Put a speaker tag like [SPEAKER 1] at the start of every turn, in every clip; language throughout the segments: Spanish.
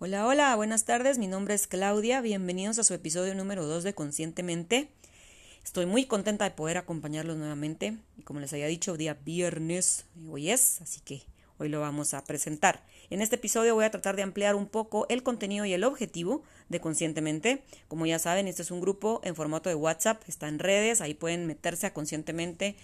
[SPEAKER 1] Hola, hola, buenas tardes, mi nombre es Claudia, bienvenidos a su episodio número 2 de Conscientemente. Estoy muy contenta de poder acompañarlos nuevamente y como les había dicho, día viernes hoy es, así que hoy lo vamos a presentar. En este episodio voy a tratar de ampliar un poco el contenido y el objetivo de Conscientemente. Como ya saben, este es un grupo en formato de WhatsApp, está en redes, ahí pueden meterse a Conscientemente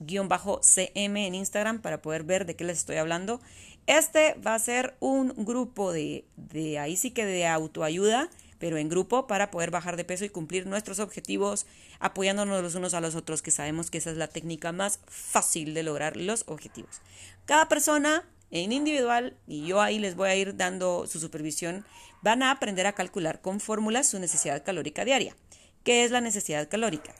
[SPEAKER 1] guion bajo CM en Instagram para poder ver de qué les estoy hablando. Este va a ser un grupo de, de ahí sí que de autoayuda, pero en grupo para poder bajar de peso y cumplir nuestros objetivos apoyándonos los unos a los otros, que sabemos que esa es la técnica más fácil de lograr los objetivos. Cada persona en individual, y yo ahí les voy a ir dando su supervisión, van a aprender a calcular con fórmulas su necesidad calórica diaria. ¿Qué es la necesidad calórica?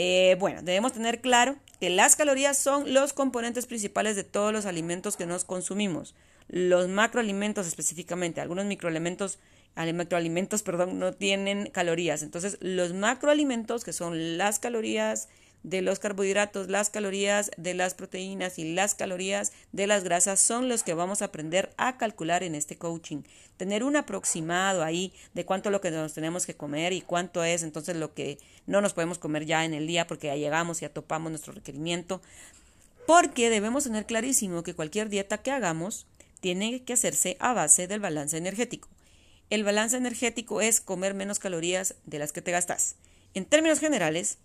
[SPEAKER 1] Eh, bueno, debemos tener claro que las calorías son los componentes principales de todos los alimentos que nos consumimos. Los macroalimentos específicamente, algunos microelementos, macroalimentos, perdón, no tienen calorías. Entonces, los macroalimentos, que son las calorías de los carbohidratos, las calorías de las proteínas y las calorías de las grasas son los que vamos a aprender a calcular en este coaching. Tener un aproximado ahí de cuánto es lo que nos tenemos que comer y cuánto es entonces lo que no nos podemos comer ya en el día porque ya llegamos y ya topamos nuestro requerimiento. Porque debemos tener clarísimo que cualquier dieta que hagamos tiene que hacerse a base del balance energético. El balance energético es comer menos calorías de las que te gastas. En términos generales,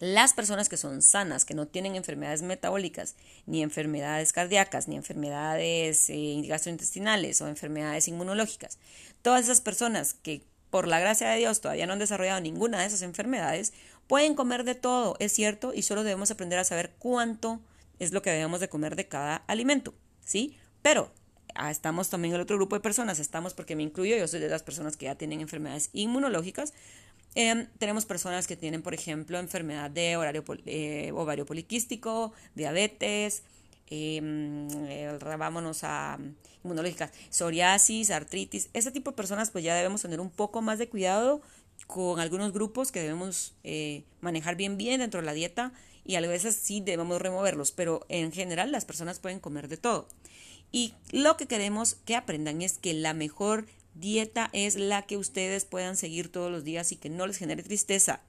[SPEAKER 1] las personas que son sanas, que no tienen enfermedades metabólicas, ni enfermedades cardíacas, ni enfermedades eh, gastrointestinales o enfermedades inmunológicas, todas esas personas que por la gracia de Dios todavía no han desarrollado ninguna de esas enfermedades, pueden comer de todo, es cierto, y solo debemos aprender a saber cuánto es lo que debemos de comer de cada alimento, ¿sí? Pero ah, estamos también el otro grupo de personas, estamos porque me incluyo, yo soy de las personas que ya tienen enfermedades inmunológicas, Em, tenemos personas que tienen, por ejemplo, enfermedad de horario, eh, ovario poliquístico, diabetes, em, eh, vámonos a inmunológicas, psoriasis, artritis. Ese tipo de personas pues ya debemos tener un poco más de cuidado con algunos grupos que debemos eh, manejar bien bien dentro de la dieta y a veces sí debemos removerlos, pero en general las personas pueden comer de todo. Y lo que queremos que aprendan es que la mejor Dieta es la que ustedes puedan seguir todos los días y que no les genere tristeza.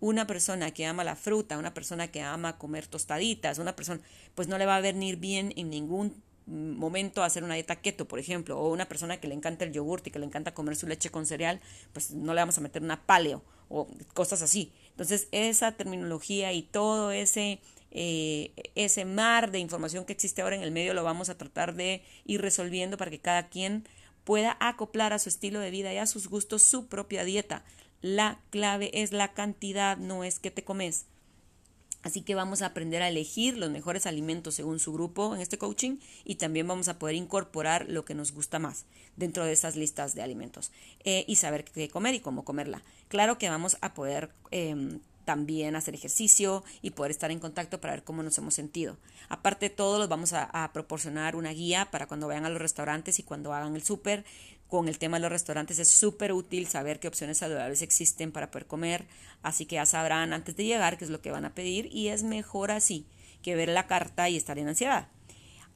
[SPEAKER 1] Una persona que ama la fruta, una persona que ama comer tostaditas, una persona, pues no le va a venir bien en ningún momento hacer una dieta keto, por ejemplo, o una persona que le encanta el yogurt y que le encanta comer su leche con cereal, pues no le vamos a meter una paleo o cosas así. Entonces, esa terminología y todo ese, eh, ese mar de información que existe ahora en el medio lo vamos a tratar de ir resolviendo para que cada quien pueda acoplar a su estilo de vida y a sus gustos su propia dieta. La clave es la cantidad, no es que te comes. Así que vamos a aprender a elegir los mejores alimentos según su grupo en este coaching y también vamos a poder incorporar lo que nos gusta más dentro de esas listas de alimentos eh, y saber qué comer y cómo comerla. Claro que vamos a poder em, también hacer ejercicio y poder estar en contacto para ver cómo nos hemos sentido. Aparte de todo, los vamos a, proporcionar una guía para cuando vayan a los restaurantes y cuando hagan el súper. Con el tema de los restaurantes es súper útil saber qué opciones saludables existen para poder comer, así que ya sabrán antes de llegar qué es lo que van a pedir y es mejor así que ver la carta y estar en ansiedad.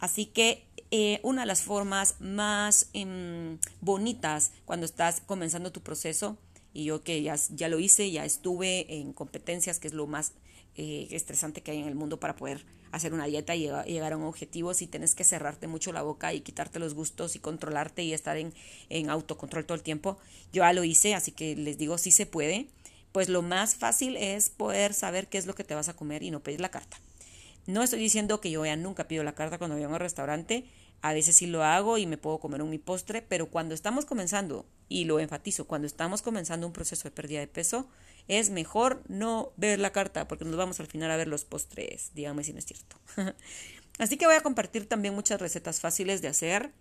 [SPEAKER 1] Así que eh, una de las formas más em, bonitas cuando estás comenzando tu proceso y yo que ya, ya lo hice, ya estuve en competencias, que es lo más eh, estresante que hay en el mundo para poder hacer una dieta y llegar, a un objetivo, si tienes que cerrarte mucho la boca y quitarte los gustos y controlarte y estar en, en autocontrol todo el tiempo. Yo ya lo hice, así que les digo, si se puede, pues lo más fácil es poder saber qué es lo que te vas a comer y no pedir la carta. No estoy diciendo que yo ya nunca pido la carta cuando voy a un restaurante, a veces sí lo hago y me puedo comer un mi postre, pero cuando estamos comenzando, y lo enfatizo, cuando estamos comenzando un proceso de pérdida de peso, es mejor no ver la carta porque nos vamos al final a ver los postres, dígame si no es cierto. Así que voy a compartir también muchas recetas fáciles de hacer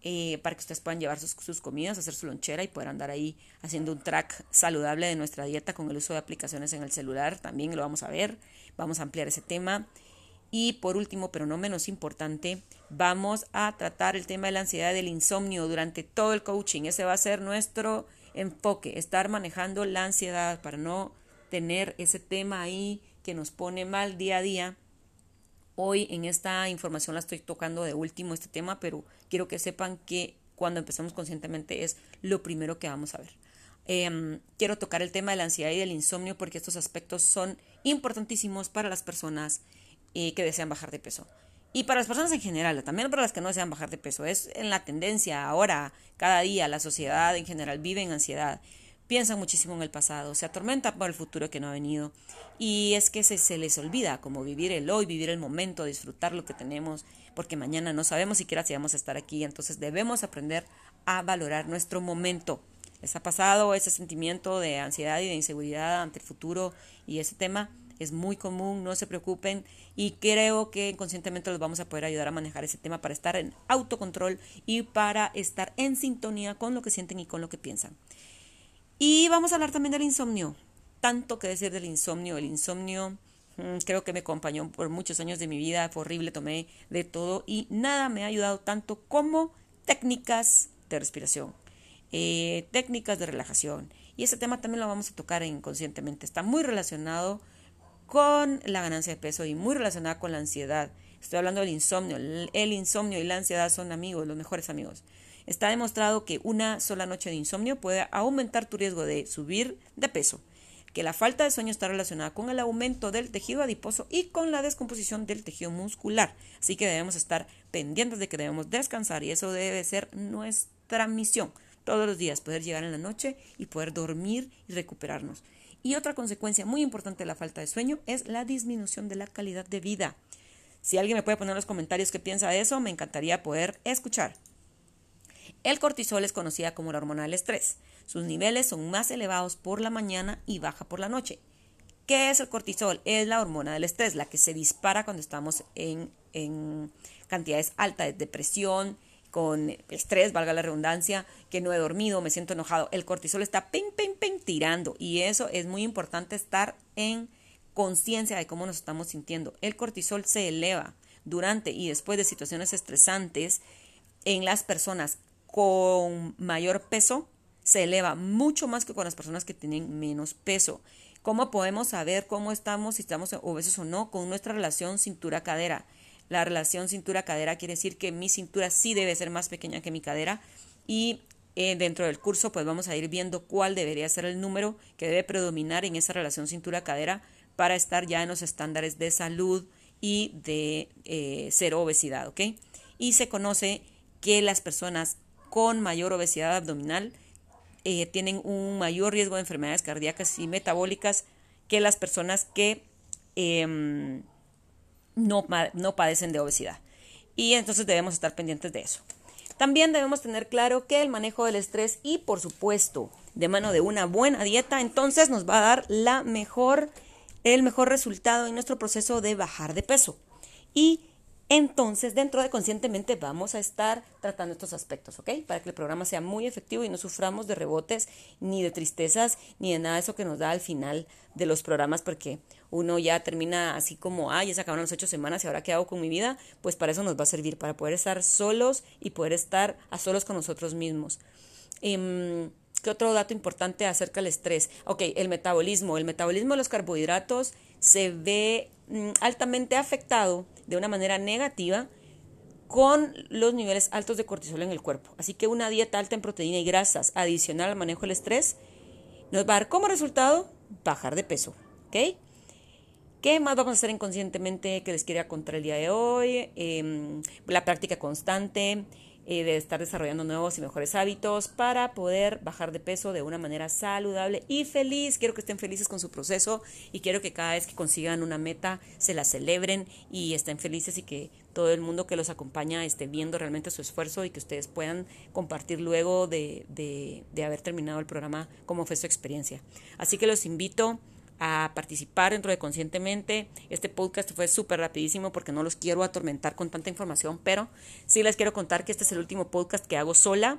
[SPEAKER 1] eh, para que ustedes puedan llevar sus, sus, comidas, hacer su lonchera y poder andar ahí haciendo un track saludable de nuestra dieta con el uso de aplicaciones en el celular. También lo vamos a ver, vamos a ampliar ese tema. Y por último, pero no menos importante, vamos a tratar el tema de la ansiedad del insomnio durante todo el coaching. Ese va a ser nuestro enfoque, estar manejando la ansiedad para no tener ese tema ahí que nos pone mal día a día. Hoy en esta información la estoy tocando de último este tema, pero quiero que sepan que cuando empezamos conscientemente es lo primero que vamos a ver. Em, quiero tocar el tema de la ansiedad y del insomnio porque estos aspectos son importantísimos para las personas que desean bajar de peso. Y para las personas en general, también para las que no desean bajar de peso. Es en la tendencia ahora, cada día, la sociedad en general vive en ansiedad. Piensan muchísimo en el pasado, se atormenta por el futuro que no ha venido. Y es que se, se les olvida como vivir el hoy, vivir el momento, disfrutar lo que tenemos, porque mañana no sabemos siquiera si vamos a estar aquí. Entonces debemos aprender a valorar nuestro momento. ¿Les ha pasado ese sentimiento de ansiedad y de inseguridad ante el futuro y ese tema? Es muy común, no se preocupen y creo que inconscientemente los vamos a poder ayudar a manejar ese tema para estar en autocontrol y para estar en sintonía con lo que sienten y con lo que piensan. Y vamos a hablar también del insomnio. Tanto que decir del insomnio. El insomnio mm, creo que me acompañó por muchos años de mi vida, fue horrible, tomé de todo y nada me ha ayudado tanto como técnicas de respiración, eh, técnicas de relajación. Y ese tema también lo vamos a tocar inconscientemente. Está muy relacionado con la ganancia de peso y muy relacionada con la ansiedad. Estoy hablando del insomnio. El insomnio y la ansiedad son amigos, los mejores amigos. Está demostrado que una sola noche de insomnio puede aumentar tu riesgo de subir de peso, que la falta de sueño está relacionada con el aumento del tejido adiposo y con la descomposición del tejido muscular. Así que debemos estar pendientes de que debemos descansar y eso debe ser nuestra misión. Todos los días poder llegar en la noche y poder dormir y recuperarnos. Y otra consecuencia muy importante de la falta de sueño es la disminución de la calidad de vida. Si alguien me puede poner en los comentarios qué piensa de eso, me encantaría poder escuchar. El cortisol es conocida como la hormona del estrés. Sus niveles son más elevados por la mañana y baja por la noche. ¿Qué es el cortisol? Es la hormona del estrés, la que se dispara cuando estamos en, en cantidades altas de depresión, con estrés, valga la redundancia, que no he dormido, me siento enojado, el cortisol está ping, ping, ping tirando y eso es muy importante estar en conciencia de cómo nos estamos sintiendo. El cortisol se eleva durante y después de situaciones estresantes en las personas con mayor peso, se eleva mucho más que con las personas que tienen menos peso. ¿Cómo podemos saber cómo estamos, si estamos obesos o no, con nuestra relación cintura-cadera? La relación cintura-cadera quiere decir que mi cintura sí debe ser más pequeña que mi cadera y eh, dentro del curso pues vamos a ir viendo cuál debería ser el número que debe predominar en esa relación cintura-cadera para estar ya en los estándares de salud y de eh, cero obesidad. Y se conoce que las personas con mayor obesidad abdominal eh, tienen un mayor riesgo de enfermedades cardíacas y metabólicas que las personas que em, no, no padecen de obesidad. Y entonces debemos estar pendientes de eso. También debemos tener claro que el manejo del estrés y por supuesto de mano de una buena dieta, entonces nos va a dar la mejor, el mejor resultado en nuestro proceso de bajar de peso. Y entonces, dentro de conscientemente vamos a estar tratando estos aspectos, ¿ok? Para que el programa sea muy efectivo y no suframos de rebotes, ni de tristezas, ni de nada de eso que nos da al final de los programas, porque uno ya termina así como, ah, ya se acabaron las ocho semanas y ahora qué hago con mi vida, pues para eso nos va a servir, para poder estar solos y poder estar a solos con nosotros mismos. Em, ¿Qué otro dato importante acerca del estrés? Ok, el metabolismo. El metabolismo de los carbohidratos se ve mm, altamente afectado de una manera negativa con los niveles altos de cortisol en el cuerpo. Así que una dieta alta en proteína y grasas adicional al manejo del estrés nos va a dar como resultado bajar de peso. ¿Ok? ¿Qué más vamos a hacer inconscientemente que les quería contar el día de hoy? Em, la práctica constante, eh, de estar desarrollando nuevos y mejores hábitos para poder bajar de peso de una manera saludable y feliz. Quiero que estén felices con su proceso y quiero que cada vez que consigan una meta se la celebren y estén felices y que todo el mundo que los acompaña esté viendo realmente su esfuerzo y que ustedes puedan compartir luego de, de, de haber terminado el programa cómo fue su experiencia. Así que los invito a participar dentro de Conscientemente. Este podcast fue súper rapidísimo porque no los quiero atormentar con tanta información, pero sí les quiero contar que este es el último podcast que hago sola.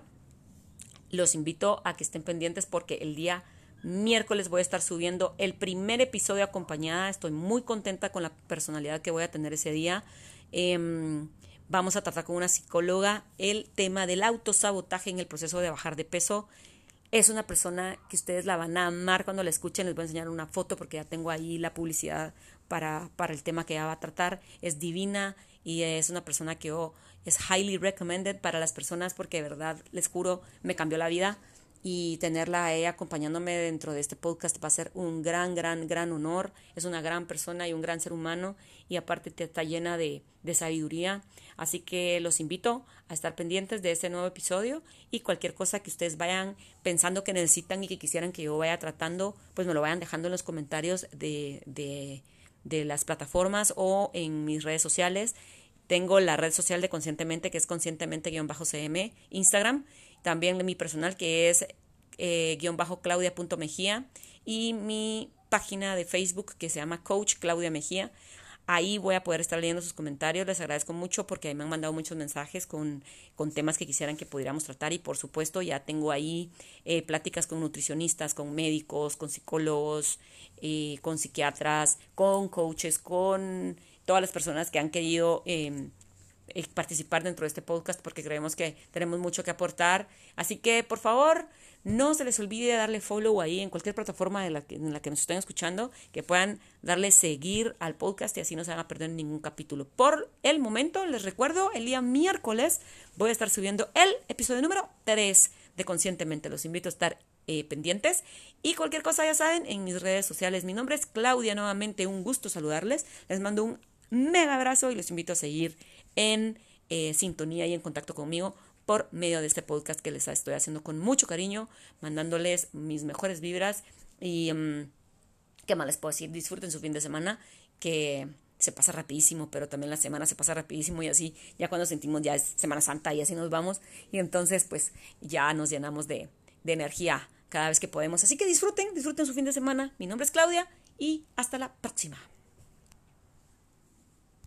[SPEAKER 1] Los invito a que estén pendientes porque el día miércoles voy a estar subiendo el primer episodio acompañada. Estoy muy contenta con la personalidad que voy a tener ese día. Em, vamos a tratar con una psicóloga el tema del autosabotaje en el proceso de bajar de peso. Es una persona que ustedes la van a amar cuando la escuchen. Les voy a enseñar una foto porque ya tengo ahí la publicidad para, para el tema que ella va a tratar. Es divina y es una persona que yo es highly recommended para las personas porque de verdad, les juro, me cambió la vida y tenerla a ella acompañándome dentro de este podcast va a ser un gran, gran, gran honor. Es una gran persona y un gran ser humano y aparte te está llena de, de sabiduría. Así que los invito a estar pendientes de este nuevo episodio y cualquier cosa que ustedes vayan pensando que necesitan y que quisieran que yo vaya tratando, pues me lo vayan dejando en los comentarios de, de, de las plataformas o en mis redes sociales. Tengo la red social de Conscientemente, que es conscientemente-cm, Instagram también mi personal que es eh, guion bajo claudia.mejía y mi página de Facebook que se llama Coach Claudia Mejía. Ahí voy a poder estar leyendo sus comentarios. Les agradezco mucho porque me han mandado muchos mensajes con, con temas que quisieran que pudiéramos tratar. Y por supuesto, ya tengo ahí eh, pláticas con nutricionistas, con médicos, con psicólogos, eh, con psiquiatras, con coaches, con todas las personas que han querido em, participar dentro de este podcast porque creemos que tenemos mucho que aportar. Así que, por favor, no se les olvide darle follow ahí en cualquier plataforma en la que, en la que nos estén escuchando, que puedan darle seguir al podcast y así no se van a perder ningún capítulo. Por el momento, les recuerdo, el día miércoles voy a estar subiendo el episodio número 3 de Conscientemente. Los invito a estar eh, pendientes. Y cualquier cosa, ya saben, en mis redes sociales. Mi nombre es Claudia, nuevamente un gusto saludarles. Les mando un mega abrazo y los invito a seguir en eh, sintonía y en contacto conmigo por medio de este podcast que les estoy haciendo con mucho cariño, mandándoles mis mejores vibras y um, qué más les puedo decir, disfruten su fin de semana que se pasa rapidísimo, pero también la semana se pasa rapidísimo y así ya cuando sentimos ya es Semana Santa y así nos vamos y entonces pues ya nos llenamos de, de energía cada vez que podemos. Así que disfruten, disfruten su fin de semana. Mi nombre es Claudia y hasta la próxima.